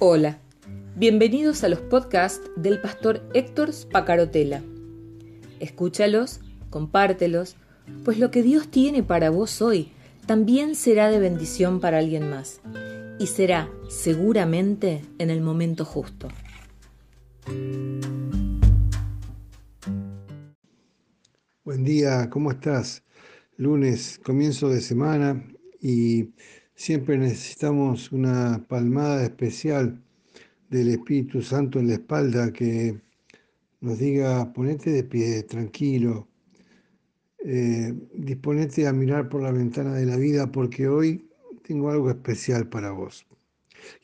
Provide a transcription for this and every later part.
Hola, bienvenidos a los podcasts del pastor Héctor Spacarotela. Escúchalos, compártelos, pues lo que Dios tiene para vos hoy también será de bendición para alguien más y será seguramente en el momento justo. Buen día, ¿cómo estás? Lunes, comienzo de semana y siempre necesitamos una palmada especial del Espíritu Santo en la espalda que nos diga, ponete de pie, tranquilo, eh, disponete a mirar por la ventana de la vida porque hoy tengo algo especial para vos.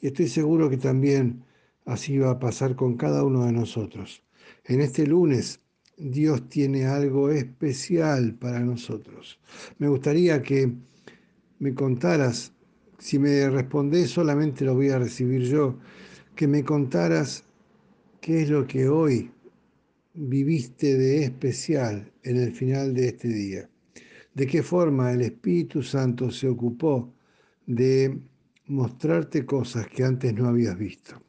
Y estoy seguro que también así va a pasar con cada uno de nosotros. En este lunes Dios tiene algo especial para nosotros. Me gustaría que me contaras, si me respondés solamente lo voy a recibir yo, que me contaras qué es lo que hoy viviste de especial en el final de este día. De qué forma el Espíritu Santo se ocupó de mostrarte cosas que antes no habías visto.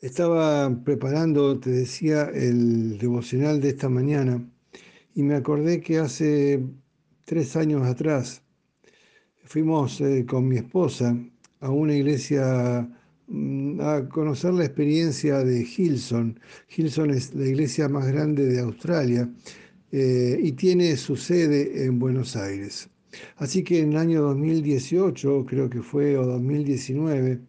Estaba preparando, te decía, el devocional de esta mañana y me acordé que hace tres años atrás fuimos eh, con mi esposa a una iglesia mm, a conocer la experiencia de Hilson. Hilson es la iglesia más grande de Australia eh, y tiene su sede en Buenos Aires. Así que en el año 2018, creo que fue, o 2019,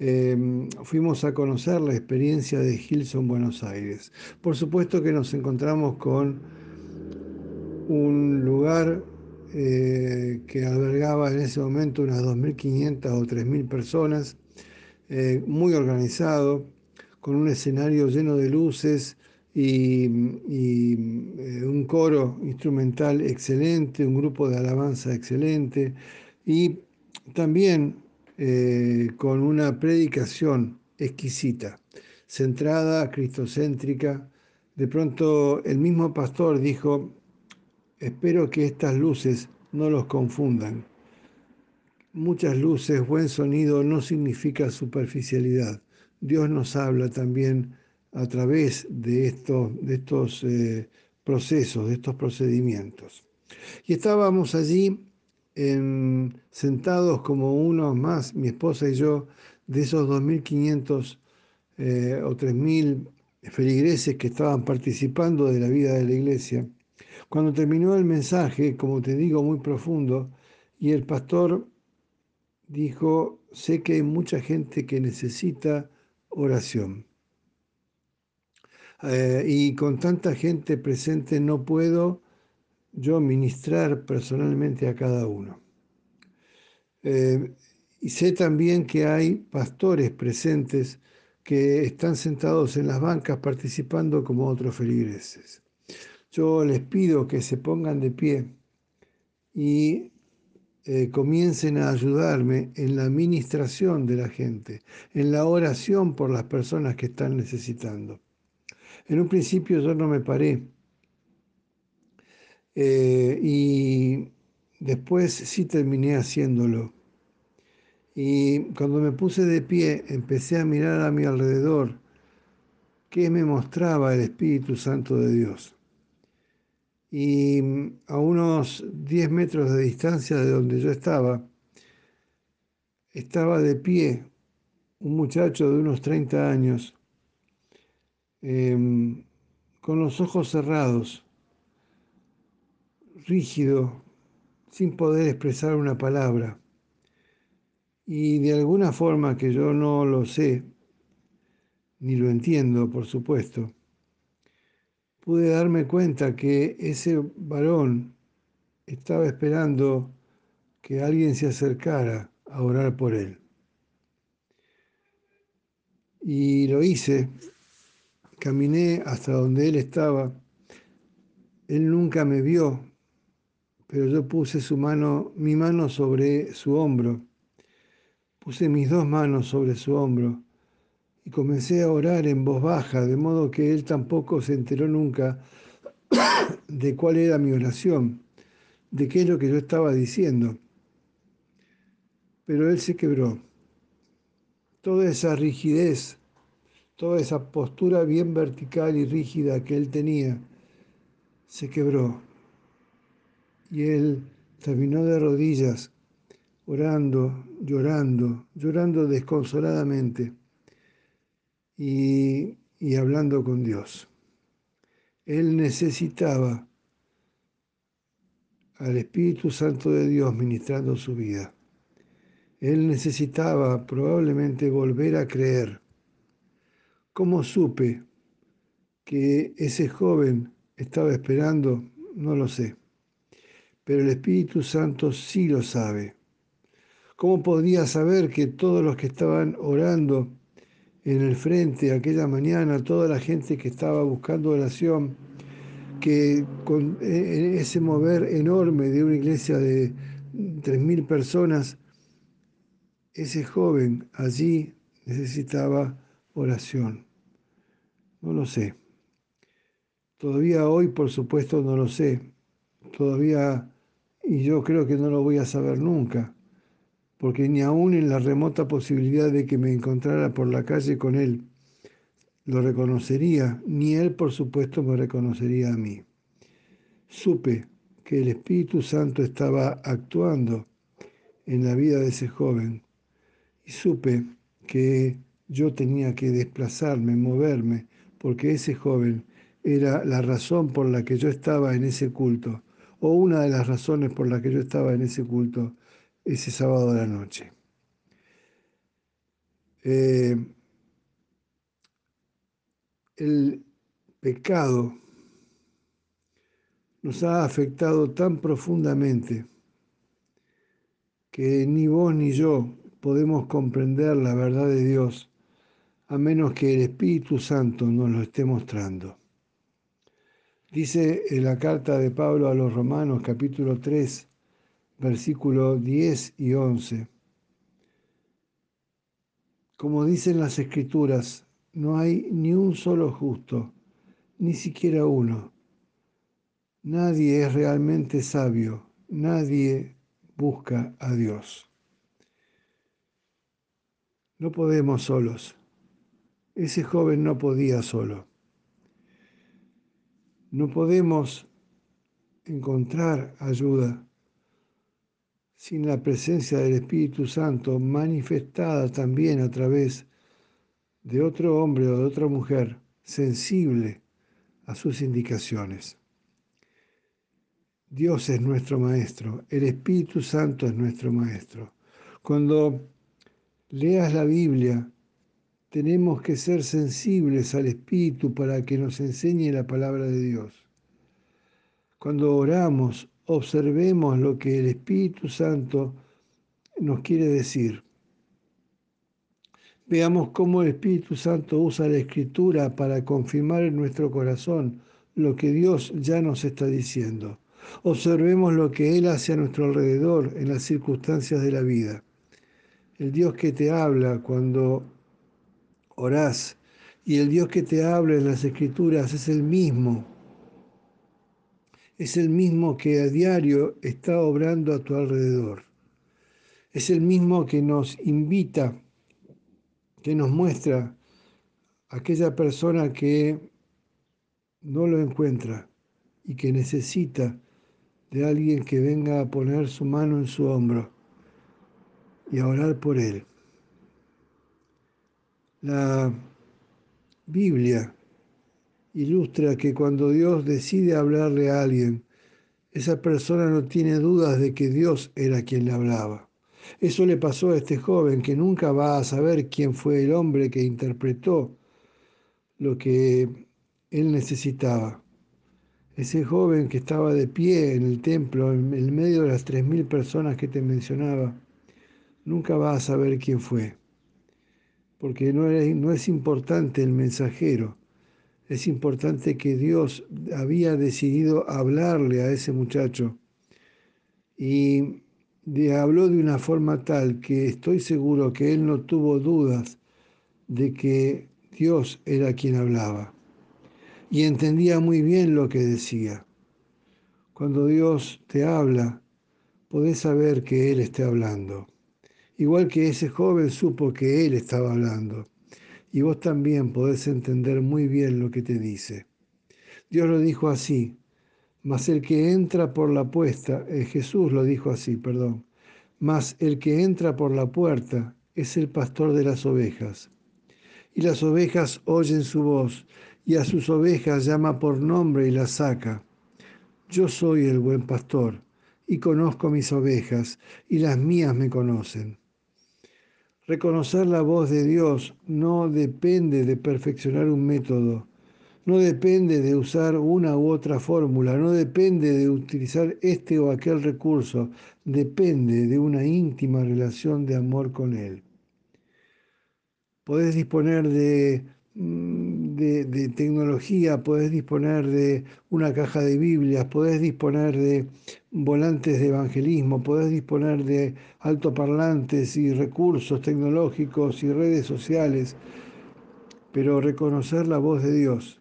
Em, fuimos a conocer la experiencia de Hilson Buenos Aires. Por supuesto que nos encontramos con un lugar eh, que albergaba en ese momento unas 2.500 o 3.000 personas, eh, muy organizado, con un escenario lleno de luces y, eh, un coro instrumental excelente, un grupo de alabanza excelente y también con una predicación exquisita, centrada, cristocéntrica. De pronto el mismo pastor dijo, espero que estas luces no los confundan. Muchas luces, buen sonido no significa superficialidad. Dios nos habla también a través de estos, eh, procesos, de estos procedimientos. Y estábamos allí sentados como unos más, mi esposa y yo, de esos 2.500 eh, o 3.000 feligreses que estaban participando de la vida de la iglesia. Cuando terminó el mensaje, como te digo, muy profundo, y el pastor dijo, sé que hay mucha gente que necesita oración. Eh, y con tanta gente presente no puedo yo ministrar personalmente a cada uno. Eh, y sé también que hay pastores presentes que están sentados en las bancas participando como otros feligreses. Yo les pido que se pongan de pie y eh, comiencen a ayudarme en la administración de la gente, en la oración por las personas que están necesitando. En un principio yo no me paré eh, y después sí terminé haciéndolo. Y cuando me puse de pie, empecé a mirar a mi alrededor qué me mostraba el Espíritu Santo de Dios. Y a unos 10 metros de distancia de donde yo estaba, estaba de pie un muchacho de unos 30 años, em, con los ojos cerrados, rígido, sin poder expresar una palabra. Y de alguna forma que yo no lo sé, ni lo entiendo, por supuesto, pude darme cuenta que ese varón estaba esperando que alguien se acercara a orar por él. Y lo hice, caminé hasta donde él estaba. Él nunca me vio, pero yo puse su mano, mi mano sobre su hombro, puse mis dos manos sobre su hombro y comencé a orar en voz baja, de modo que él tampoco se enteró nunca de cuál era mi oración, de qué es lo que yo estaba diciendo. Pero él se quebró, toda esa rigidez, toda esa postura bien vertical y rígida que él tenía, se quebró. Y él terminó de rodillas, orando, llorando, llorando desconsoladamente y, hablando con Dios. Él necesitaba al Espíritu Santo de Dios ministrando su vida. Él necesitaba probablemente volver a creer. ¿Cómo supe que ese joven estaba esperando? No lo sé. Pero el Espíritu Santo sí lo sabe. ¿Cómo podía saber que todos los que estaban orando en el frente aquella mañana, toda la gente que estaba buscando oración, que con e, ese mover enorme de una iglesia de 3.000 personas, ese joven allí necesitaba oración. No lo sé. Todavía hoy, por supuesto, no lo sé. Todavía, y yo creo que no lo voy a saber nunca, porque ni aún en la remota posibilidad de que me encontrara por la calle con él, lo reconocería, ni él, por supuesto, me reconocería a mí. Supe que el Espíritu Santo estaba actuando en la vida de ese joven y supe que yo tenía que desplazarme, moverme, porque ese joven era la razón por la que yo estaba en ese culto, o una de las razones por las que yo estaba en ese culto ese sábado de la noche. Eh, el pecado nos ha afectado tan profundamente que ni vos ni yo podemos comprender la verdad de Dios a menos que el Espíritu Santo nos lo esté mostrando. Dice en la carta de Pablo a los Romanos capítulo 3, versículo 10 y 11. Como dicen las escrituras, no hay ni un solo justo, ni siquiera uno. Nadie es realmente sabio, nadie busca a Dios. No podemos solos. Ese joven no podía solo. No podemos encontrar ayuda sin la presencia del Espíritu Santo manifestada también a través de otro hombre o de otra mujer sensible a sus indicaciones. Dios es nuestro Maestro, el Espíritu Santo es nuestro Maestro. Cuando leas la Biblia, tenemos que ser sensibles al Espíritu para que nos enseñe la palabra de Dios. Cuando oramos, observemos lo que el Espíritu Santo nos quiere decir. Veamos cómo el Espíritu Santo usa la Escritura para confirmar en nuestro corazón lo que Dios ya nos está diciendo. Observemos lo que Él hace a nuestro alrededor en las circunstancias de la vida el Dios que te habla cuando orás y el Dios que te habla en las escrituras es el mismo. Es el mismo que a diario está obrando a tu alrededor. Es el mismo que nos invita, que nos muestra aquella persona que no lo encuentra y que necesita de alguien que venga a poner su mano en su hombro y a orar por él. La Biblia ilustra que cuando Dios decide hablarle a alguien, esa persona no tiene dudas de que Dios era quien le hablaba. Eso le pasó a este joven que nunca va a saber quién fue el hombre que interpretó lo que él necesitaba. Ese joven que estaba de pie en el templo, en medio de las tres mil personas que te mencionaba, nunca vas a saber quién fue, porque no es importante el mensajero, es importante que Dios había decidido hablarle a ese muchacho y le habló de una forma tal que estoy seguro que él no tuvo dudas de que Dios era quien hablaba y entendía muy bien lo que decía. Cuando Dios te habla, podés saber que Él esté hablando igual que ese joven supo que él estaba hablando. Y vos también podés entender muy bien lo que te dice. Dios lo dijo así, mas el que entra por la puerta, eh, Jesús lo dijo así, perdón, mas el que entra por la puerta es el pastor de las ovejas. Y las ovejas oyen su voz, y a sus ovejas llama por nombre y las saca. Yo soy el buen pastor, y conozco mis ovejas, y las mías me conocen. Reconocer la voz de Dios no depende de perfeccionar un método, no depende de usar una u otra fórmula, no depende de utilizar este o aquel recurso, depende de una íntima relación de amor con Él. Podés disponer de, de, tecnología, podés disponer de una caja de Biblias, podés disponer de volantes de evangelismo, podés disponer de altoparlantes y recursos tecnológicos y redes sociales, pero reconocer la voz de Dios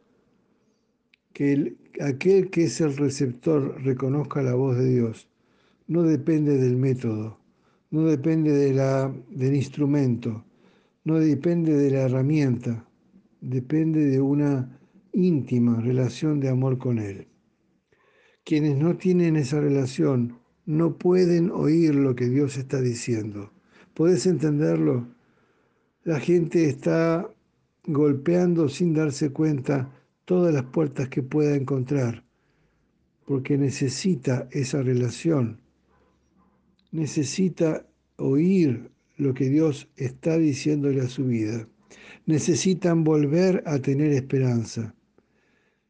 que aquel que es el receptor reconozca la voz de Dios no depende del método, no depende de la, del instrumento, no depende de la herramienta, depende de una íntima relación de amor con Él. Quienes no tienen esa relación no pueden oír lo que Dios está diciendo. ¿Puedes entenderlo? La gente está golpeando sin darse cuenta todas las puertas que pueda encontrar, porque necesita esa relación, necesita oír lo que Dios está diciéndole a su vida, necesitan volver a tener esperanza.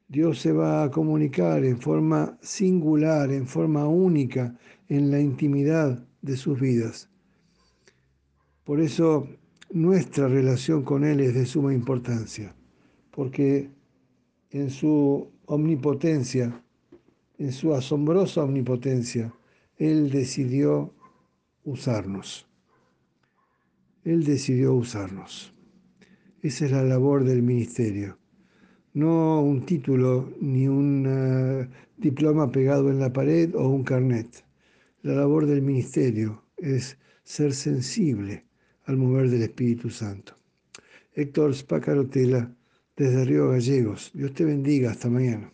Dios se va a comunicar en forma singular, en forma única, en la intimidad de sus vidas. Por eso nuestra relación con Él es de suma importancia, porque en su omnipotencia, en su asombrosa omnipotencia, Él decidió usarnos. Él decidió usarnos. Esa es la labor del ministerio. No un título ni un eh, diploma pegado en la pared o un carnet. La labor del ministerio es ser sensible al mover del Espíritu Santo. Héctor Spacarotela desde Río Gallegos. Dios te bendiga. Hasta mañana.